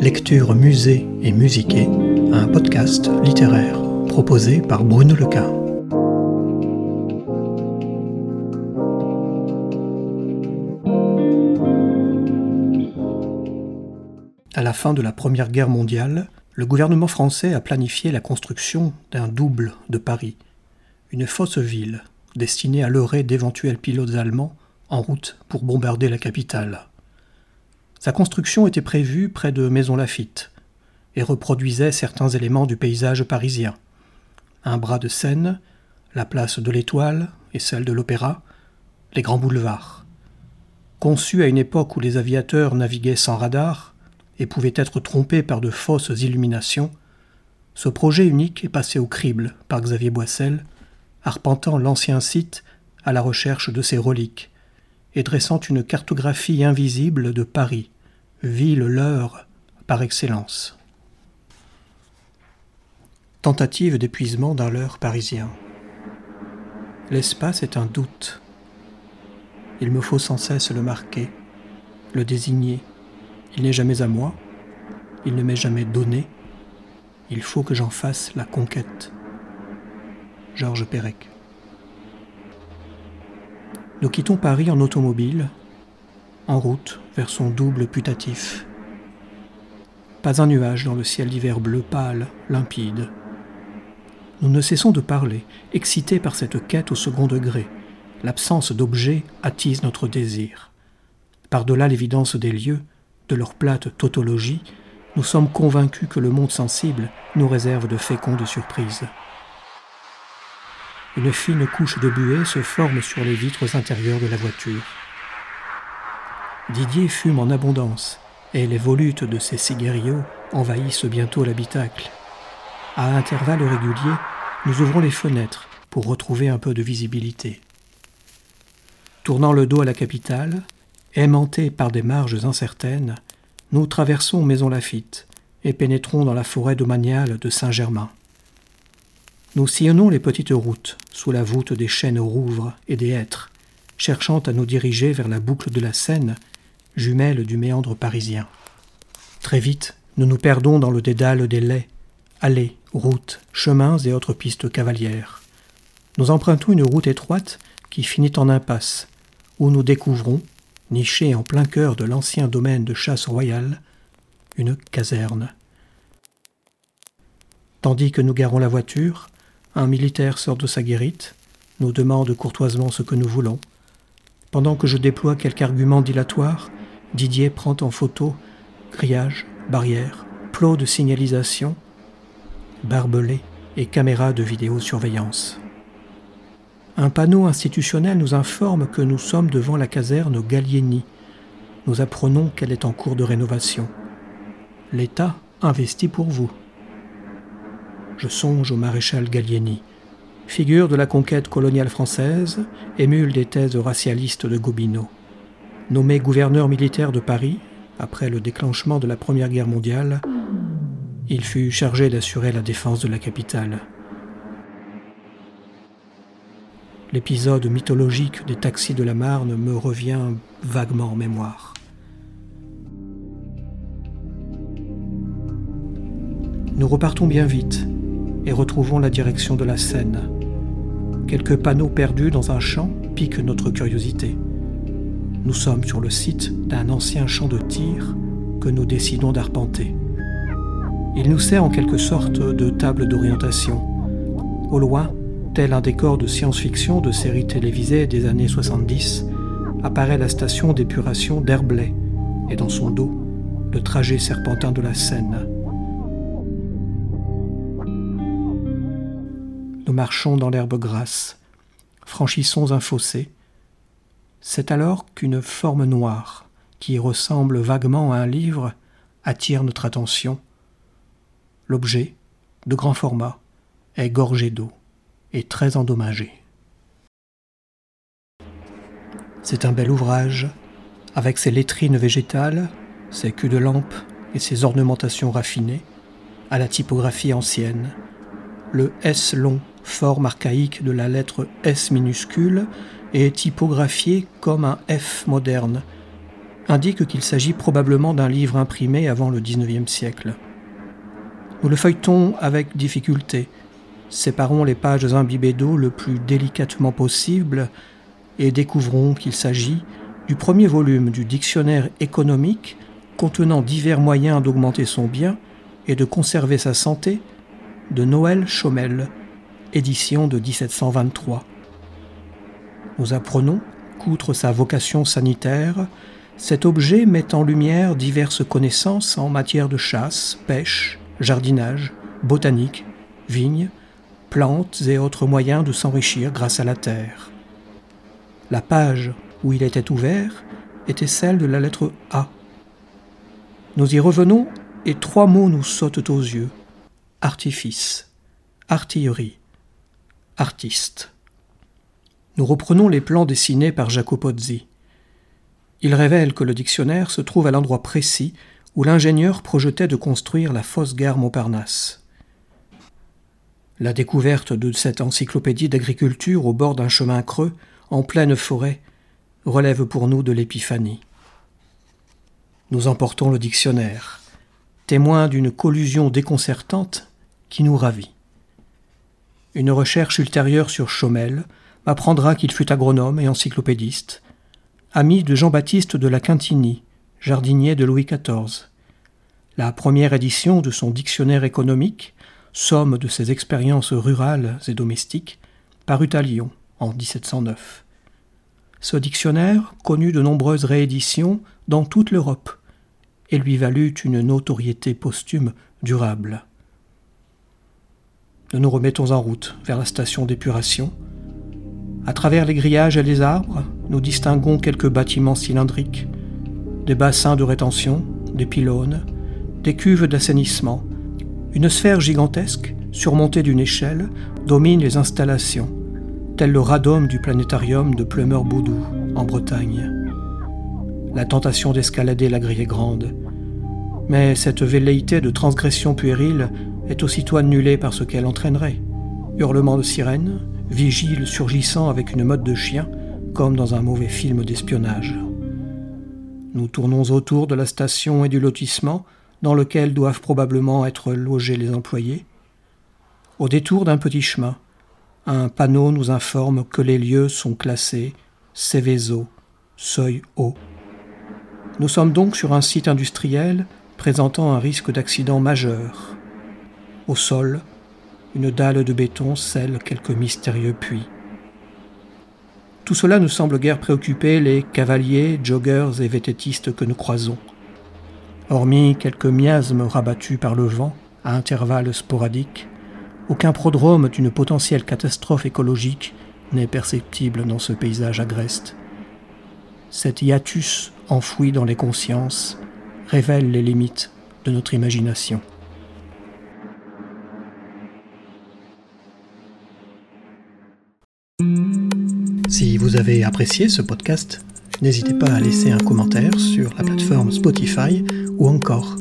Lecture musée et musiquée, un podcast littéraire proposé par Bruno Lequin. À la fin de la Première Guerre mondiale, le gouvernement français a planifié la construction d'un double de Paris, une fausse ville destinée à leurrer d'éventuels pilotes allemands en route pour bombarder la capitale. Sa construction était prévue près de Maison Lafitte et reproduisait certains éléments du paysage parisien. Un bras de Seine, la place de l'Étoile et celle de l'Opéra, les grands boulevards. Conçu à une époque où les aviateurs naviguaient sans radar et pouvaient être trompés par de fausses illuminations, ce projet unique est passé au crible par Xavier Boissel, arpentant l'ancien site à la recherche de ses reliques, et dressant une cartographie invisible de Paris, ville leurre par excellence. Tentative d'épuisement d'un leurre parisien. L'espace est un doute. Il me faut sans cesse le marquer, le désigner. Il n'est jamais à moi, il ne m'est jamais donné. Il faut que j'en fasse la conquête. Georges Perec. Nous quittons Paris en automobile, en route vers son double putatif. Pas un nuage dans le ciel d'hiver bleu pâle, limpide. Nous ne cessons de parler, excités par cette quête au second degré. L'absence d'objets attise notre désir. Par-delà l'évidence des lieux, de leur plate tautologie, nous sommes convaincus que le monde sensible nous réserve de fécondes surprises. Une fine couche de buée se forme sur les vitres intérieures de la voiture. Didier fume en abondance, et les volutes de ses cigarios envahissent bientôt l'habitacle. À intervalles réguliers, nous ouvrons les fenêtres pour retrouver un peu de visibilité. Tournant le dos à la capitale, aimantés par des marges incertaines, nous traversons Maison Lafitte et pénétrons dans la forêt domaniale de Saint-Germain. Nous sillonnons les petites routes, sous la voûte des chênes rouvres et des hêtres, cherchant à nous diriger vers la boucle de la Seine, jumelle du méandre parisien. Très vite, nous nous perdons dans le dédale des laits, allées, routes, chemins et autres pistes cavalières. Nous empruntons une route étroite qui finit en impasse, où nous découvrons, nichée en plein cœur de l'ancien domaine de chasse royale, une caserne. Tandis que nous garons la voiture, un militaire sort de sa guérite, nous demande courtoisement ce que nous voulons. Pendant que je déploie quelque argument dilatoire, Didier prend en photo grillage, barrière, plot de signalisation, barbelés et caméras de vidéosurveillance. Un panneau institutionnel nous informe que nous sommes devant la caserne Gallieni. Nous apprenons qu'elle est en cours de rénovation. L'État investit pour vous je songe au maréchal Gallieni. Figure de la conquête coloniale française, émule des thèses racialistes de Gobineau. Nommé gouverneur militaire de Paris, après le déclenchement de la Première Guerre mondiale, il fut chargé d'assurer la défense de la capitale. L'épisode mythologique des taxis de la Marne me revient vaguement en mémoire. Nous repartons bien vite, et retrouvons la direction de la Seine. Quelques panneaux perdus dans un champ piquent notre curiosité. Nous sommes sur le site d'un ancien champ de tir que nous décidons d'arpenter. Il nous sert en quelque sorte de table d'orientation. Au loin, tel un décor de science-fiction de séries télévisées des années 70, apparaît la station d'épuration d'Herblay, et dans son dos, le trajet serpentin de la Seine. Marchons dans l'herbe grasse, franchissons un fossé. C'est alors qu'une forme noire, qui ressemble vaguement à un livre, attire notre attention. L'objet, de grand format, est gorgé d'eau et très endommagé. C'est un bel ouvrage, avec ses lettrines végétales, ses culs de lampe et ses ornementations raffinées, à la typographie ancienne, le S long forme archaïque de la lettre S minuscule, est typographié comme un F moderne, indique qu'il s'agit probablement d'un livre imprimé avant le XIXe siècle. Nous le feuilletons avec difficulté, séparons les pages imbibées d'eau le plus délicatement possible et découvrons qu'il s'agit du premier volume du dictionnaire économique contenant divers moyens d'augmenter son bien et de conserver sa santé de Noël Chaumel, édition de 1723. Nous apprenons qu'outre sa vocation sanitaire, cet objet met en lumière diverses connaissances en matière de chasse, pêche, jardinage, botanique, vignes, plantes et autres moyens de s'enrichir grâce à la terre. La page où il était ouvert était celle de la lettre A. Nous y revenons et trois mots nous sautent aux yeux. Artifice, artillerie, artiste. Nous reprenons les plans dessinés par Jacopozzi. Il révèle que le dictionnaire se trouve à l'endroit précis où l'ingénieur projetait de construire la fausse gare Montparnasse. La découverte de cette encyclopédie d'agriculture au bord d'un chemin creux, en pleine forêt, relève pour nous de l'épiphanie. Nous emportons le dictionnaire, témoin d'une collusion déconcertante qui nous ravit. Une recherche ultérieure sur Chaumel m'apprendra qu'il fut agronome et encyclopédiste, ami de Jean-Baptiste de la Quintigny, jardinier de Louis XIV. La première édition de son dictionnaire économique somme de ses expériences rurales et domestiques, parut à Lyon en 1709. Ce dictionnaire connut de nombreuses rééditions dans toute l'Europe et lui valut une notoriété posthume durable. Nous nous remettons en route vers la station d'épuration. À travers les grillages et les arbres, nous distinguons quelques bâtiments cylindriques, des bassins de rétention, des pylônes, des cuves d'assainissement, une sphère gigantesque, surmontée d'une échelle, domine les installations, tel le radome du planétarium de Plumeur-Boudou, en Bretagne. La tentation d'escalader la grille est grande, mais cette velléité de transgression puérile est aussitôt annulée par ce qu'elle entraînerait. Hurlements de sirènes, vigiles surgissant avec une mode de chien, comme dans un mauvais film d'espionnage. Nous tournons autour de la station et du lotissement, dans lequel doivent probablement être logés les employés. Au détour d'un petit chemin, un panneau nous informe que les lieux sont classés Céveso, seuil haut. Nous sommes donc sur un site industriel présentant un risque d'accident majeur. Au sol, une dalle de béton scelle quelques mystérieux puits. Tout cela ne semble guère préoccuper les cavaliers, joggers et vététistes que nous croisons. Hormis quelques miasmes rabattus par le vent à intervalles sporadiques, aucun prodrome d'une potentielle catastrophe écologique n'est perceptible dans ce paysage agreste. Cet hiatus enfoui dans les consciences révèle les limites de notre imagination. Si vous avez apprécié ce podcast, n'hésitez pas à laisser un commentaire sur la plateforme Spotify ou encore.